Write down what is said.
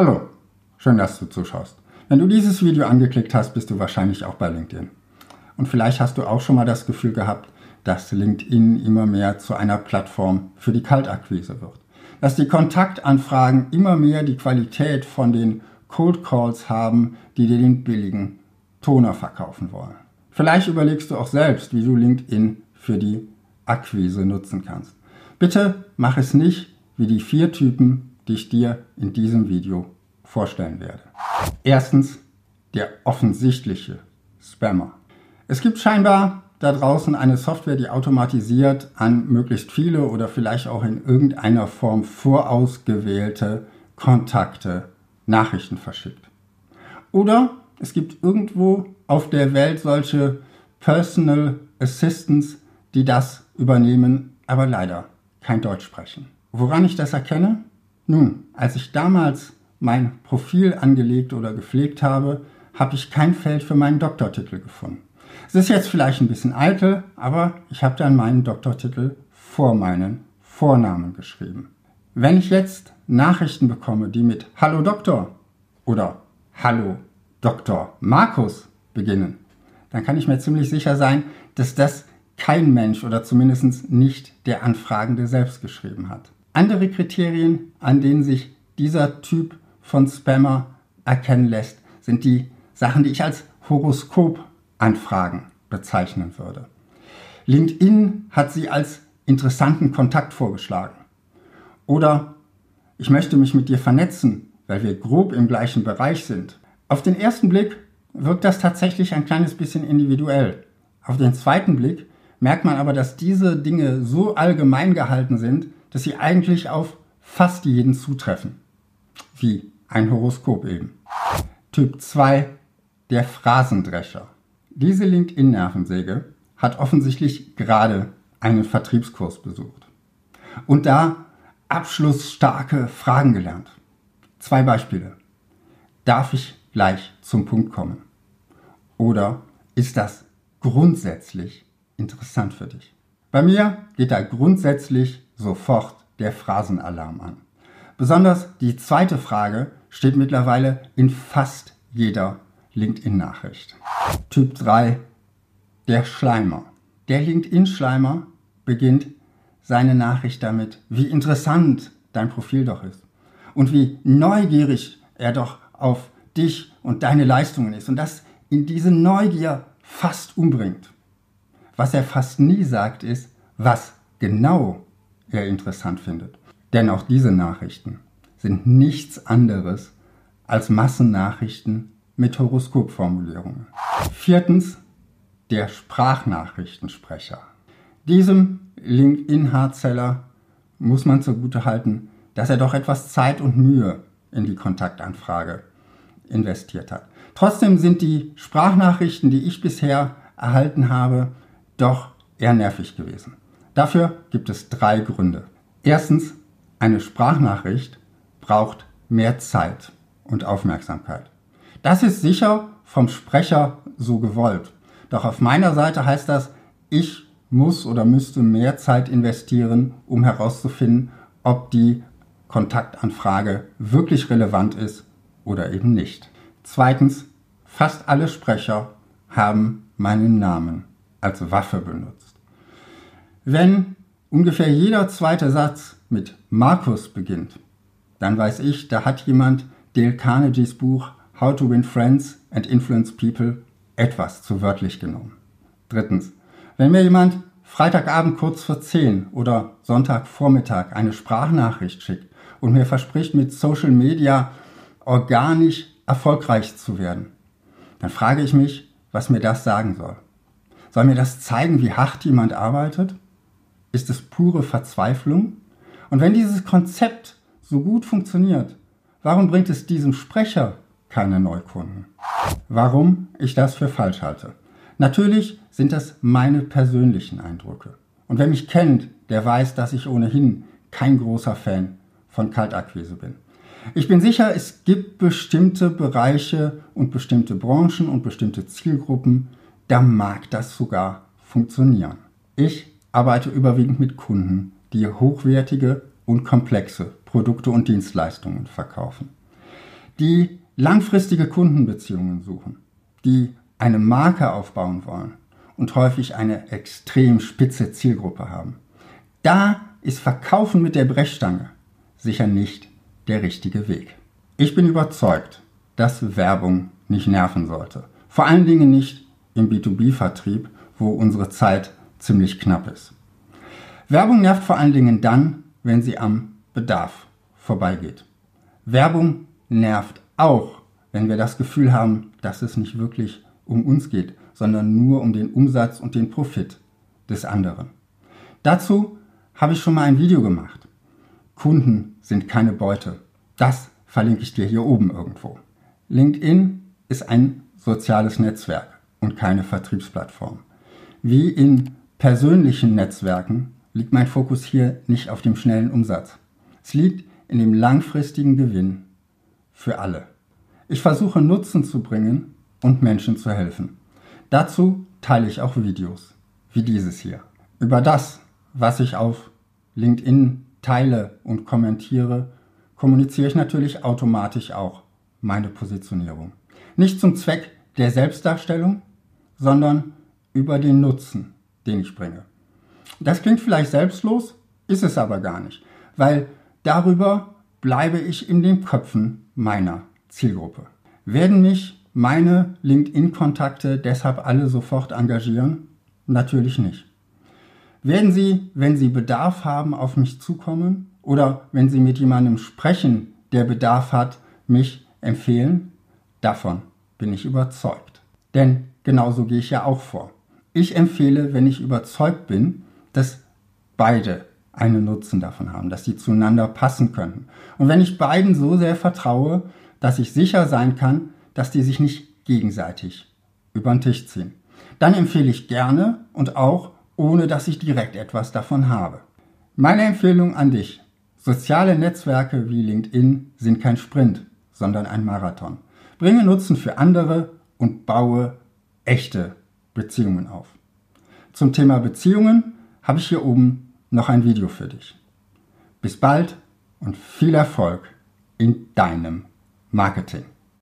Hallo, schön, dass du zuschaust. Wenn du dieses Video angeklickt hast, bist du wahrscheinlich auch bei LinkedIn. Und vielleicht hast du auch schon mal das Gefühl gehabt, dass LinkedIn immer mehr zu einer Plattform für die Kaltakquise wird. Dass die Kontaktanfragen immer mehr die Qualität von den Cold Calls haben, die dir den billigen Toner verkaufen wollen. Vielleicht überlegst du auch selbst, wie du LinkedIn für die Akquise nutzen kannst. Bitte mach es nicht wie die vier Typen, die ich dir in diesem Video vorstellen werde. Erstens der offensichtliche Spammer. Es gibt scheinbar da draußen eine Software, die automatisiert an möglichst viele oder vielleicht auch in irgendeiner Form vorausgewählte Kontakte Nachrichten verschickt. Oder es gibt irgendwo auf der Welt solche Personal Assistants, die das übernehmen, aber leider kein Deutsch sprechen. Woran ich das erkenne? Nun, als ich damals mein Profil angelegt oder gepflegt habe, habe ich kein Feld für meinen Doktortitel gefunden. Es ist jetzt vielleicht ein bisschen eitel, aber ich habe dann meinen Doktortitel vor meinen Vornamen geschrieben. Wenn ich jetzt Nachrichten bekomme, die mit Hallo Doktor oder Hallo Dr. Markus beginnen, dann kann ich mir ziemlich sicher sein, dass das kein Mensch oder zumindest nicht der Anfragende selbst geschrieben hat. Andere Kriterien, an denen sich dieser Typ von Spammer erkennen lässt, sind die Sachen, die ich als Horoskop-Anfragen bezeichnen würde. LinkedIn hat sie als interessanten Kontakt vorgeschlagen. Oder ich möchte mich mit dir vernetzen, weil wir grob im gleichen Bereich sind. Auf den ersten Blick wirkt das tatsächlich ein kleines bisschen individuell. Auf den zweiten Blick merkt man aber, dass diese Dinge so allgemein gehalten sind, dass sie eigentlich auf fast jeden zutreffen. Wie ein Horoskop eben. Typ 2, der Phrasendrescher. Diese LinkedIn-Nervensäge hat offensichtlich gerade einen Vertriebskurs besucht und da abschlussstarke Fragen gelernt. Zwei Beispiele. Darf ich gleich zum Punkt kommen? Oder ist das grundsätzlich interessant für dich? Bei mir geht da grundsätzlich sofort der Phrasenalarm an. Besonders die zweite Frage steht mittlerweile in fast jeder LinkedIn-Nachricht. Typ 3, der Schleimer. Der LinkedIn-Schleimer beginnt seine Nachricht damit, wie interessant dein Profil doch ist und wie neugierig er doch auf dich und deine Leistungen ist und das in diese Neugier fast umbringt. Was er fast nie sagt, ist, was genau er interessant findet. Denn auch diese Nachrichten sind nichts anderes als Massennachrichten mit Horoskopformulierungen. Viertens, der Sprachnachrichtensprecher. Diesem LinkedIn-Hardseller muss man zugute halten, dass er doch etwas Zeit und Mühe in die Kontaktanfrage investiert hat. Trotzdem sind die Sprachnachrichten, die ich bisher erhalten habe, doch eher nervig gewesen. Dafür gibt es drei Gründe. Erstens, eine Sprachnachricht braucht mehr Zeit und Aufmerksamkeit. Das ist sicher vom Sprecher so gewollt. Doch auf meiner Seite heißt das, ich muss oder müsste mehr Zeit investieren, um herauszufinden, ob die Kontaktanfrage wirklich relevant ist oder eben nicht. Zweitens, fast alle Sprecher haben meinen Namen als Waffe benutzt. Wenn ungefähr jeder zweite Satz mit Markus beginnt, dann weiß ich, da hat jemand Dale Carnegies Buch How to Win Friends and Influence People etwas zu wörtlich genommen. Drittens, wenn mir jemand Freitagabend kurz vor 10 oder Sonntagvormittag eine Sprachnachricht schickt und mir verspricht, mit Social Media organisch erfolgreich zu werden, dann frage ich mich, was mir das sagen soll. Soll mir das zeigen, wie hart jemand arbeitet? Ist es pure Verzweiflung? Und wenn dieses Konzept so gut funktioniert, warum bringt es diesem Sprecher keine Neukunden? Warum ich das für falsch halte? Natürlich sind das meine persönlichen Eindrücke. Und wer mich kennt, der weiß, dass ich ohnehin kein großer Fan von Kaltakquise bin. Ich bin sicher, es gibt bestimmte Bereiche und bestimmte Branchen und bestimmte Zielgruppen, da mag das sogar funktionieren. Ich arbeite überwiegend mit Kunden, die hochwertige und komplexe Produkte und Dienstleistungen verkaufen. die langfristige Kundenbeziehungen suchen, die eine Marke aufbauen wollen und häufig eine extrem spitze Zielgruppe haben. Da ist Verkaufen mit der Brechstange sicher nicht der richtige Weg. Ich bin überzeugt, dass Werbung nicht nerven sollte. Vor allen Dingen nicht im B2B-Vertrieb, wo unsere Zeit ziemlich knapp ist. Werbung nervt vor allen Dingen dann, wenn sie am Bedarf vorbeigeht. Werbung nervt auch, wenn wir das Gefühl haben, dass es nicht wirklich um uns geht, sondern nur um den Umsatz und den Profit des anderen. Dazu habe ich schon mal ein Video gemacht. Kunden sind keine Beute. Das verlinke ich dir hier oben irgendwo. LinkedIn ist ein soziales Netzwerk und keine Vertriebsplattform. Wie in persönlichen Netzwerken liegt mein Fokus hier nicht auf dem schnellen Umsatz. Es liegt in dem langfristigen Gewinn für alle. Ich versuche Nutzen zu bringen und Menschen zu helfen. Dazu teile ich auch Videos, wie dieses hier. Über das, was ich auf LinkedIn teile und kommentiere, kommuniziere ich natürlich automatisch auch meine Positionierung. Nicht zum Zweck der Selbstdarstellung, sondern über den Nutzen, den ich bringe. Das klingt vielleicht selbstlos, ist es aber gar nicht, weil darüber bleibe ich in den Köpfen meiner Zielgruppe. Werden mich meine LinkedIn-Kontakte deshalb alle sofort engagieren? Natürlich nicht. Werden sie, wenn sie Bedarf haben, auf mich zukommen oder wenn sie mit jemandem sprechen, der Bedarf hat, mich empfehlen? Davon bin ich überzeugt. Denn genauso gehe ich ja auch vor. Ich empfehle, wenn ich überzeugt bin, dass beide einen Nutzen davon haben, dass sie zueinander passen können. Und wenn ich beiden so sehr vertraue, dass ich sicher sein kann, dass die sich nicht gegenseitig über den Tisch ziehen, dann empfehle ich gerne und auch, ohne dass ich direkt etwas davon habe. Meine Empfehlung an dich. Soziale Netzwerke wie LinkedIn sind kein Sprint, sondern ein Marathon. Bringe Nutzen für andere und baue echte Beziehungen auf. Zum Thema Beziehungen habe ich hier oben noch ein Video für dich. Bis bald und viel Erfolg in deinem Marketing.